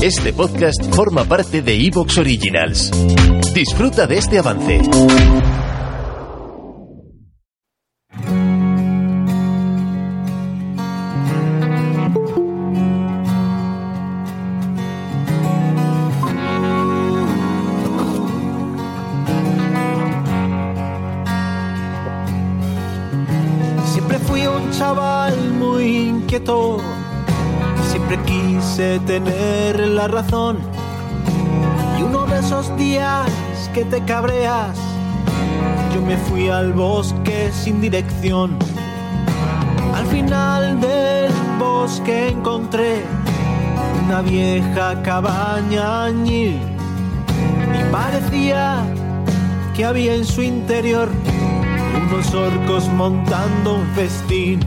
Este podcast forma parte de Evox Originals. Disfruta de este avance. Siempre fui un chaval muy inquieto, quise tener la razón. Y uno de esos días que te cabreas, yo me fui al bosque sin dirección. Al final del bosque encontré una vieja cabaña añil y parecía que había en su interior unos orcos montando un festín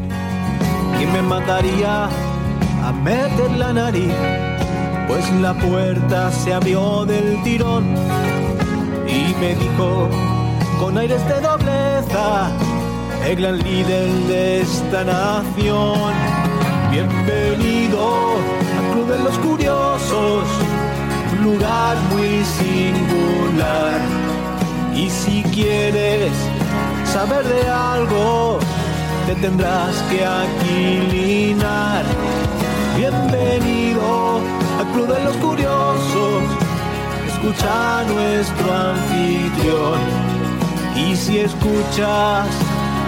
que me mataría meter la nariz, pues la puerta se abrió del tirón y me dijo con aires de nobleza, el gran líder de esta nación, bienvenido al Club de los Curiosos, lugar muy singular. Y si quieres saber de algo, te tendrás que aquilinar. Bienvenido al Club de los Curiosos, escucha a nuestro anfitrión. Y si escuchas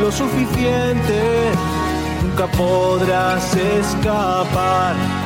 lo suficiente, nunca podrás escapar.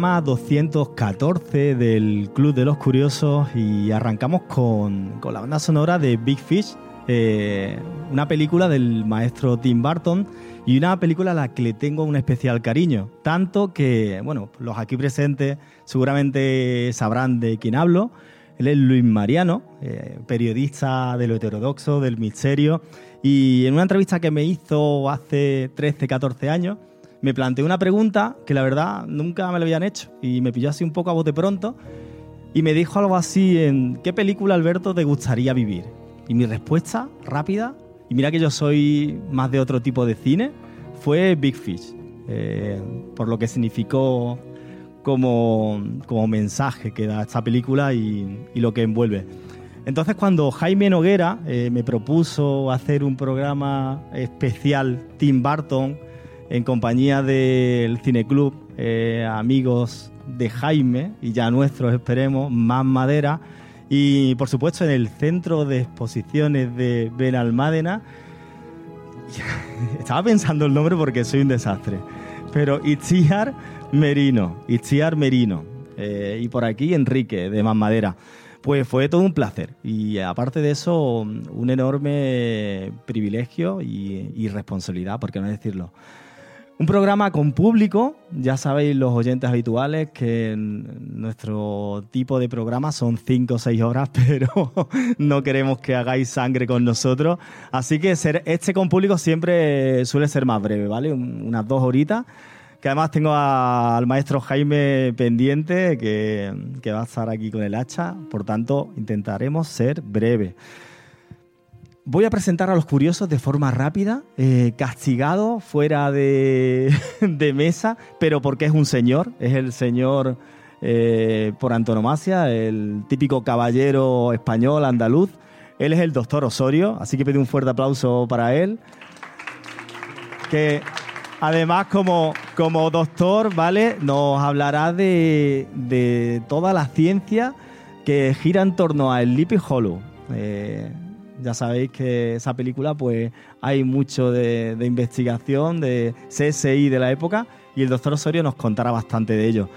Programa 214 del Club de los Curiosos y arrancamos con, con la banda sonora de Big Fish, eh, una película del maestro Tim Burton y una película a la que le tengo un especial cariño, tanto que, bueno, los aquí presentes seguramente sabrán de quién hablo. Él es Luis Mariano, eh, periodista de lo heterodoxo, del misterio, y en una entrevista que me hizo hace 13, 14 años, me planteé una pregunta que la verdad nunca me la habían hecho y me pilló así un poco a bote pronto y me dijo algo así en ¿qué película Alberto te gustaría vivir? Y mi respuesta rápida, y mira que yo soy más de otro tipo de cine, fue Big Fish, eh, por lo que significó como, como mensaje que da esta película y, y lo que envuelve. Entonces cuando Jaime Noguera eh, me propuso hacer un programa especial Tim Burton, en compañía del Cineclub, eh, amigos de Jaime y ya nuestros, esperemos, más madera. Y por supuesto en el centro de exposiciones de Benalmádena. Estaba pensando el nombre porque soy un desastre. Pero Itziar Merino, Itziar Merino. Eh, y por aquí Enrique de Más Madera. Pues fue todo un placer y aparte de eso, un enorme privilegio y, y responsabilidad, por qué no decirlo. Un programa con público, ya sabéis los oyentes habituales que nuestro tipo de programa son 5 o 6 horas, pero no queremos que hagáis sangre con nosotros. Así que ser, este con público siempre suele ser más breve, ¿vale? Unas dos horitas. Que además tengo al maestro Jaime pendiente que, que va a estar aquí con el hacha, por tanto intentaremos ser breve. Voy a presentar a los curiosos de forma rápida, eh, castigado, fuera de, mesa, pero porque es un señor, es el señor eh, por antonomasia, el típico caballero español, andaluz. Él es el doctor Osorio, así que pido un fuerte aplauso para él. Que además, como, como doctor, ¿vale? Nos hablará de, de toda la ciencia que gira en torno a Sleepy Hollow. Eh, ya sabéis que esa película, pues hay mucho de, de investigación, de CSI de la época, y el doctor Osorio nos contará bastante de ello.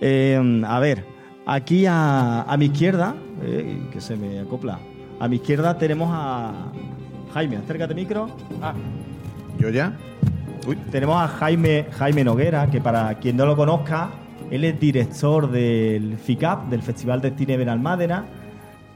Eh, a ver, aquí a, a mi izquierda, eh, que se me acopla, a mi izquierda tenemos a Jaime, acércate micro. Ah, ¿Yo ya? Uy, tenemos a Jaime, Jaime Noguera, que para quien no lo conozca, él es director del FICAP, del Festival de Cine Benalmádena.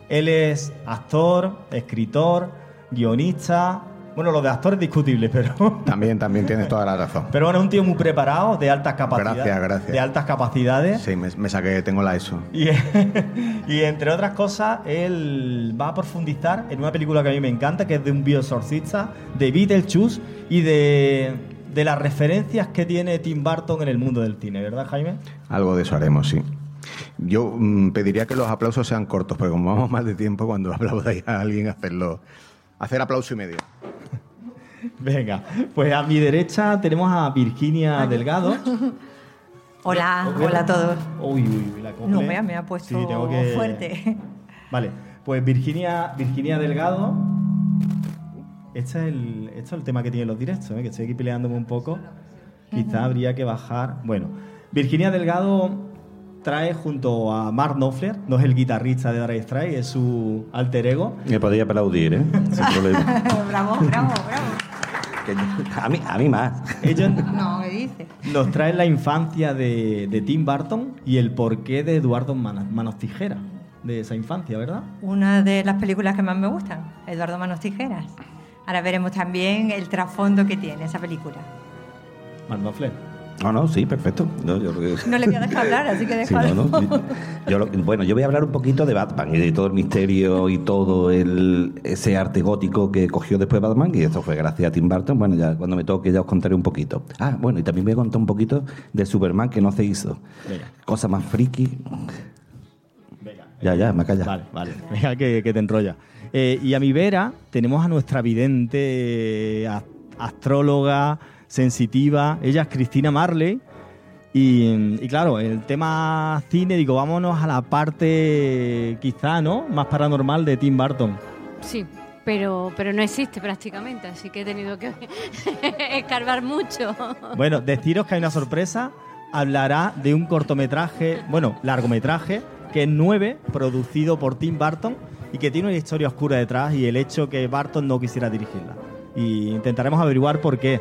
Él es actor, escritor, guionista. Bueno, lo de actor es discutible, pero. también, también tienes toda la razón. Pero bueno, es un tío muy preparado, de altas capacidades. Gracias, gracias. De altas capacidades. Sí, me, me saqué, tengo la ESO. Y, y entre otras cosas, él va a profundizar en una película que a mí me encanta, que es de un biosorcista, de Beetlejuice y de, de las referencias que tiene Tim Burton en el mundo del cine, ¿verdad, Jaime? Algo de eso haremos, sí. Yo mm, pediría que los aplausos sean cortos, porque como vamos más de tiempo, cuando aplaudáis a alguien, hacerlo. Hacer aplauso y medio. Venga, pues a mi derecha tenemos a Virginia Delgado. Hola, hola a todos. Uy, uy, uy, la acople. No, me, me ha puesto Sí, tengo que- fuerte. Vale, pues Virginia, Virginia Delgado. Este es, el, este es el tema que tienen los directos, ¿eh? que estoy aquí peleándome un poco. Quizá habría que bajar. Bueno, Virginia Delgado trae junto a Mark Knopfler, no es el guitarrista de Dire Strike, es su alter ego. Me podía aplaudir, ¿eh? Sin problema. bravo, bravo, bravo. A, mí, a mí más. Ellos No, ¿qué dices? nos traen la infancia de, de Tim Burton y el porqué de Eduardo Manos, Manos Tijera, de esa infancia, ¿verdad? Una de las películas que más me gustan, Eduardo Manos Tijeras. Ahora veremos también el trasfondo que tiene esa película. Mark Knopfler. No, no, sí, perfecto. No, yo No le voy a dejar hablar, así que Sí, déjalo. no, no. Yo- yo lo- bueno, yo voy a hablar un poquito de Batman y de todo el misterio y todo el, ese arte gótico que cogió después Batman y esto fue gracias a Tim Burton. Bueno, ya cuando me toque ya os contaré un poquito. Ah, bueno, y también voy a contar un poquito de Superman que no se hizo. Venga. Cosa más friki. Venga. Ya, ya, me calla. Vale, vale. Venga, que, que te enrolla. Eh, y a mi vera tenemos a nuestra vidente astróloga, sensitiva. Ella es Cristina Marley. Y, y claro, el tema cine, digo, vámonos a la parte quizá, ¿no? Más paranormal de Tim Burton. Sí, pero, pero no existe prácticamente, así que he tenido que escarbar mucho. Bueno, deciros que hay una sorpresa. Hablará de un cortometraje, bueno, largometraje, que es 9, producido por Tim Burton y que tiene una historia oscura detrás y el hecho que Burton no quisiera dirigirla. Y intentaremos averiguar por qué.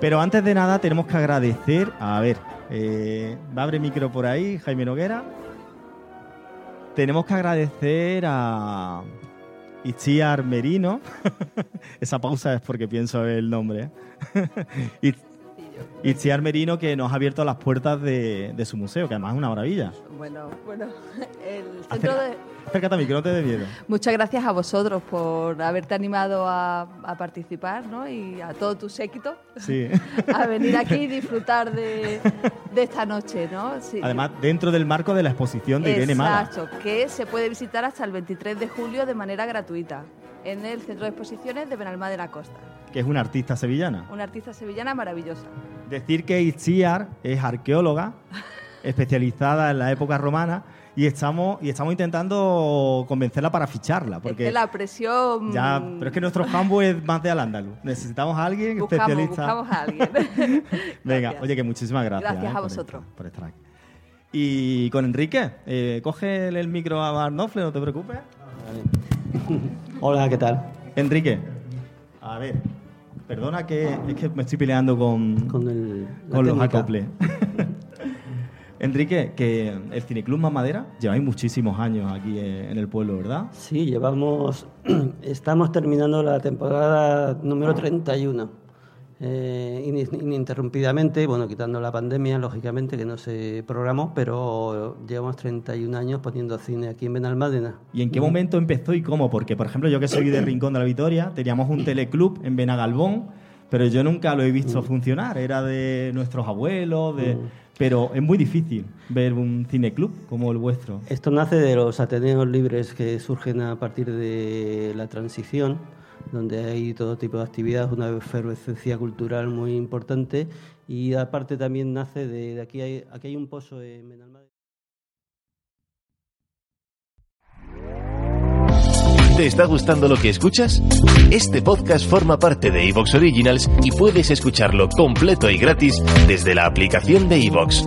Pero antes de nada tenemos que agradecer, a ver, eh, va a abrir micro por ahí, Jaime Noguera. Tenemos que agradecer a Itziar Merino. Esa pausa es porque pienso el nombre. ¿eh? Itz- Itziar Merino que nos ha abierto las puertas de, de su museo, que además es una maravilla. Bueno, bueno, el centro Acerca- de... Acércate a mí, que no te dé miedo. Muchas gracias a vosotros por haberte animado a, a participar, ¿no? Y a todo tu séquito Sí. a venir aquí y disfrutar de, de esta noche, ¿no? Sí. Además, dentro del marco de la exposición de Irene Mala. Exacto, que se puede visitar hasta el 23 de julio de manera gratuita en el Centro de Exposiciones de Benalmá de la Costa. Que es una artista sevillana. Una artista sevillana maravillosa. Decir que Itziar es arqueóloga, especializada en la época romana, y estamos, y estamos intentando convencerla para ficharla. Es Porque que la presión... ya, pero es que nuestro jambo es más de al Necesitamos a alguien buscamos, especialista. buscamos a alguien. Venga, Gracias. oye, que muchísimas gracias. Gracias eh, a por vosotros. estar- Por estar aquí. Y con Enrique, eh, coge el micro a Barnofle, no te preocupes. Hola, ¿qué tal? Enrique, a ver, perdona que es que me estoy peleando con, Con, el, con los acoples. Enrique, que el Cineclub Mamadera lleváis muchísimos años aquí en el pueblo, ¿verdad? Sí, llevamos, estamos terminando la temporada número 31. Eh, in- ininterrumpidamente, bueno, quitando la pandemia, lógicamente, que no se programó, pero llevamos 31 años poniendo cine aquí en Benalmádena. ¿Y en qué momento empezó y cómo? Porque, por ejemplo, yo que soy de Rincón de la Victoria, teníamos un teleclub en Benagalbón, pero yo nunca lo he visto funcionar. Era de nuestros abuelos, de... pero es muy difícil ver un cineclub como el vuestro. Esto nace de los Ateneos libres que surgen a partir de la transición, donde hay todo tipo de actividades, una efervescencia cultural muy importante y aparte también nace de, aquí, hay, aquí hay un pozo en Benalmádena. ¿Te está gustando lo que escuchas? Este podcast forma parte de Evox Originals y puedes escucharlo completo y gratis desde la aplicación de Evox.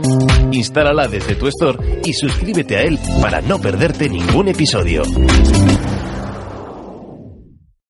Instálala desde tu store y suscríbete a él para no perderte ningún episodio.